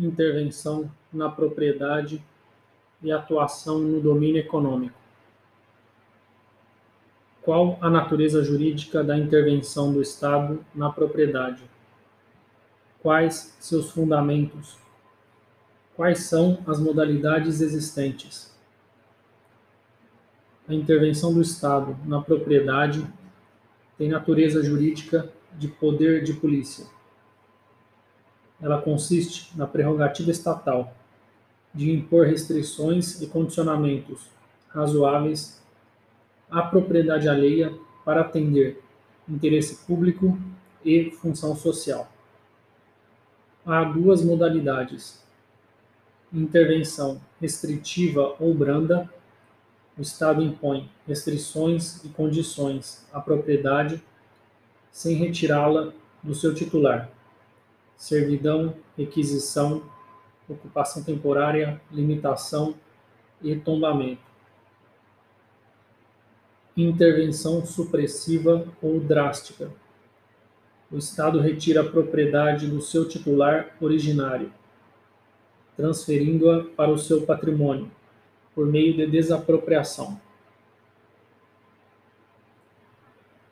intervenção na propriedade e atuação no domínio econômico. Qual a natureza jurídica da intervenção do Estado na propriedade? Quais seus fundamentos? Quais são as modalidades existentes? A intervenção do Estado na propriedade tem natureza jurídica de poder de polícia. Ela consiste na prerrogativa estatal de impor restrições e condicionamentos razoáveis à propriedade alheia para atender interesse público e função social. Há duas modalidades: intervenção restritiva ou branda. O Estado impõe restrições e condições à propriedade sem retirá-la do seu titular. Servidão, requisição, ocupação temporária, limitação e tombamento. Intervenção supressiva ou drástica. O Estado retira a propriedade do seu titular originário, transferindo-a para o seu patrimônio, por meio de desapropriação.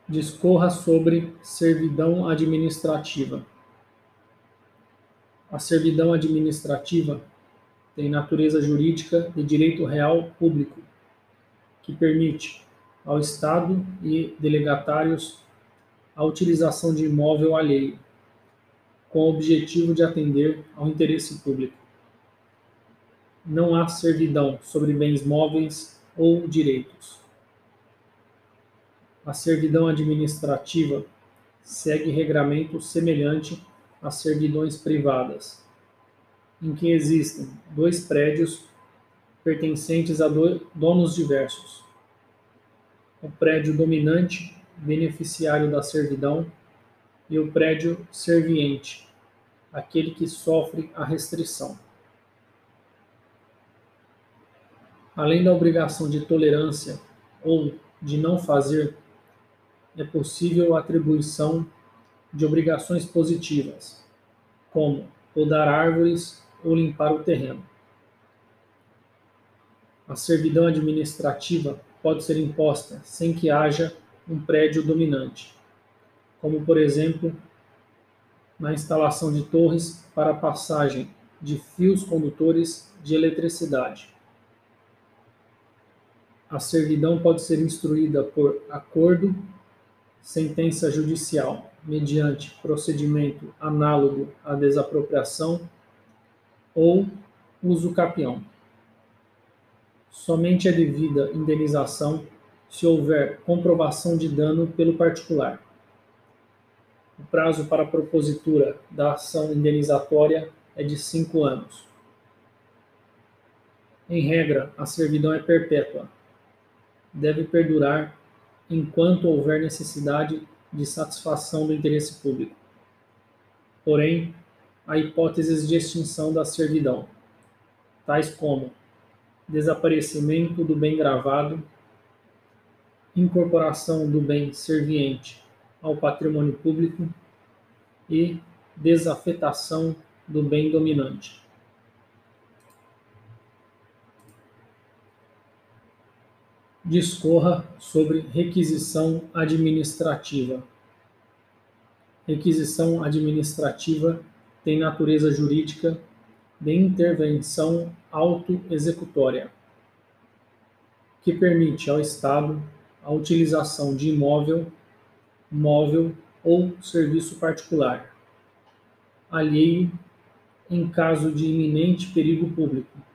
Discorra sobre servidão administrativa. A servidão administrativa tem natureza jurídica de direito real público, que permite ao Estado e delegatários a utilização de imóvel alheio, com o objetivo de atender ao interesse público. Não há servidão sobre bens móveis ou direitos. A servidão administrativa segue regramento semelhante as servidões privadas, em que existem dois prédios pertencentes a donos diversos. O prédio dominante, beneficiário da servidão, e o prédio serviente, aquele que sofre a restrição. Além da obrigação de tolerância ou de não fazer, é possível a atribuição de obrigações positivas, como podar árvores ou limpar o terreno. A servidão administrativa pode ser imposta sem que haja um prédio dominante, como, por exemplo, na instalação de torres para passagem de fios condutores de eletricidade. A servidão pode ser instruída por acordo, sentença judicial mediante procedimento análogo à desapropriação ou uso capião. Somente é devida indenização se houver comprovação de dano pelo particular. O prazo para a propositura da ação indenizatória é de cinco anos. Em regra, a servidão é perpétua. Deve perdurar enquanto houver necessidade de satisfação do interesse público. Porém, há hipóteses de extinção da servidão, tais como desaparecimento do bem gravado, incorporação do bem serviente ao patrimônio público e desafetação do bem dominante. Discorra sobre requisição administrativa. Requisição administrativa tem natureza jurídica de intervenção autoexecutória, que permite ao Estado a utilização de imóvel, móvel ou serviço particular, alheio em caso de iminente perigo público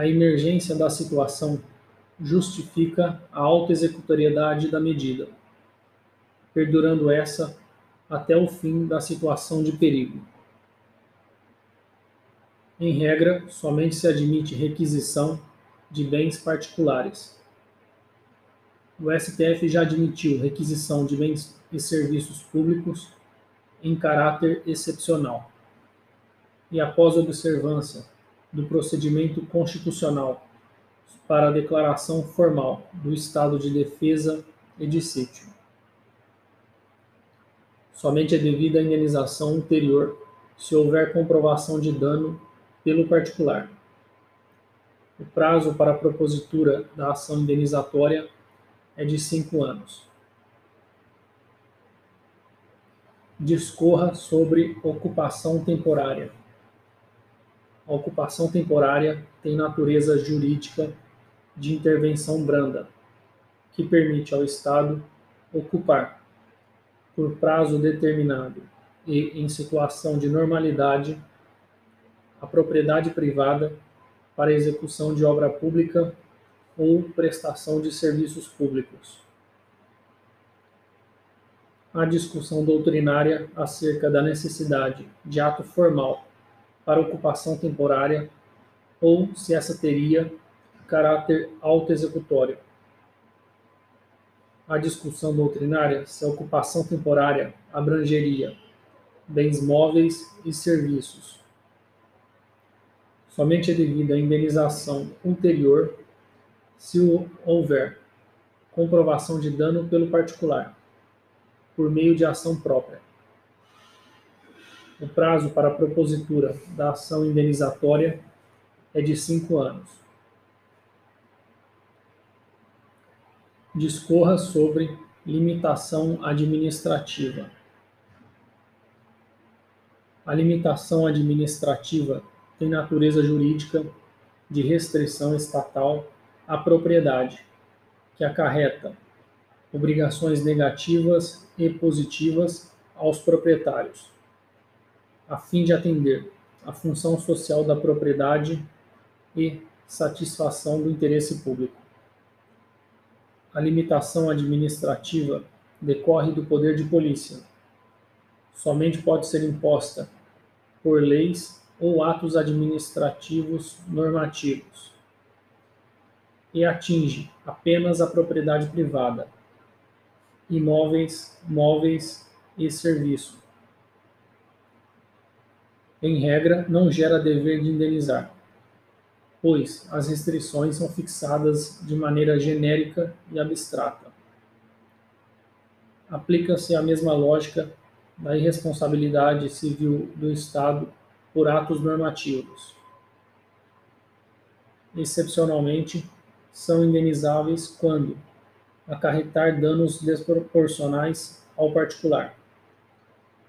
a emergência da situação justifica a autoexecutoriedade da medida, perdurando essa até o fim da situação de perigo. Em regra, somente se admite requisição de bens particulares. O STF já admitiu requisição de bens e serviços públicos em caráter excepcional. E após observância do procedimento constitucional para a declaração formal do estado de defesa e de sítio. Somente é devida a indenização ulterior se houver comprovação de dano pelo particular. O prazo para a propositura da ação indenizatória é de cinco anos. Discorra sobre ocupação temporária. A ocupação temporária tem natureza jurídica de intervenção branda, que permite ao Estado ocupar, por prazo determinado e em situação de normalidade, a propriedade privada para execução de obra pública ou prestação de serviços públicos. A discussão doutrinária acerca da necessidade de ato formal para ocupação temporária ou se essa teria caráter autoexecutório. A discussão doutrinária se a ocupação temporária abrangeria bens móveis e serviços, somente é devida a indenização ulterior se houver comprovação de dano pelo particular, por meio de ação própria. O prazo para a propositura da ação indenizatória é de cinco anos. Discorra sobre limitação administrativa. A limitação administrativa tem natureza jurídica de restrição estatal à propriedade, que acarreta obrigações negativas e positivas aos proprietários, a fim de atender à função social da propriedade e satisfação do interesse público. A limitação administrativa decorre do poder de polícia. Somente pode ser imposta por leis ou atos administrativos normativos, e atinge apenas a propriedade privada, imóveis, móveis e serviço. Em regra, não gera dever de indenizar, pois as restrições são fixadas de maneira genérica e abstrata. Aplica-se a mesma lógica da irresponsabilidade civil do Estado por atos normativos. Excepcionalmente, são indenizáveis quando acarretar danos desproporcionais ao particular.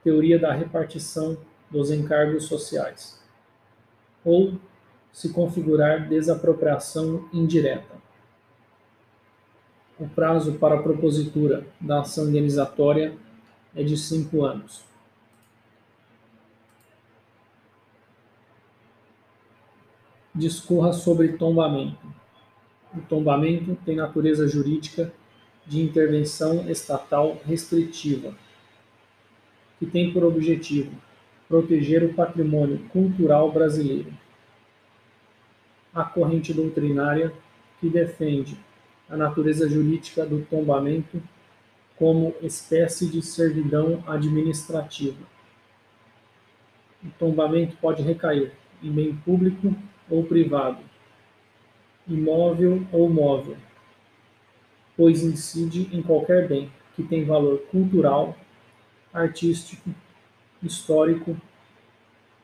Teoria da repartição dos encargos sociais. Ou se configurar desapropriação indireta. O prazo para a propositura da ação indenizatória é de cinco anos. discorra sobre tombamento. O tombamento tem natureza jurídica de intervenção estatal restritiva, que tem por objetivo proteger o patrimônio cultural brasileiro. A corrente doutrinária que defende a natureza jurídica do tombamento como espécie de servidão administrativa. O tombamento pode recair em bem público ou privado, imóvel ou móvel, pois incide em qualquer bem que tem valor cultural, artístico, histórico,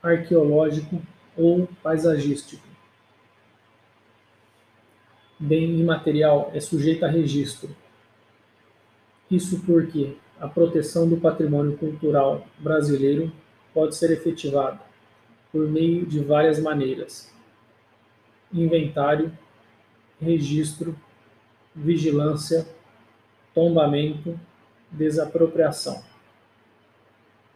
arqueológico ou paisagístico. Bem imaterial é sujeito a registro. Isso porque a proteção do patrimônio cultural brasileiro pode ser efetivada por meio de várias maneiras inventário, registro, vigilância, tombamento, desapropriação.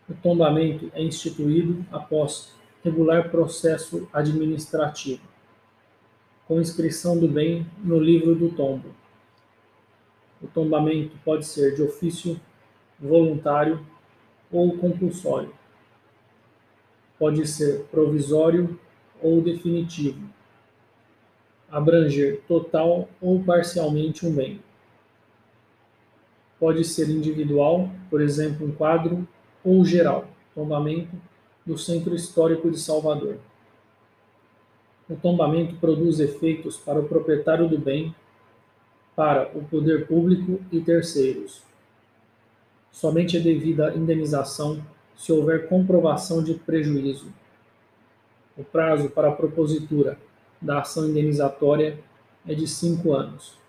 O tombamento é instituído após regular processo administrativo, com inscrição do bem no livro do tombo. O tombamento pode ser de ofício, voluntário ou compulsório. Pode ser provisório ou definitivo abranger total ou parcialmente um bem. Pode ser individual, por exemplo, um quadro, ou geral, tombamento do Centro Histórico de Salvador. O tombamento produz efeitos para o proprietário do bem, para o poder público e terceiros. Somente é devida indenização se houver comprovação de prejuízo. O prazo para a propositura da ação indenizatória é de cinco anos.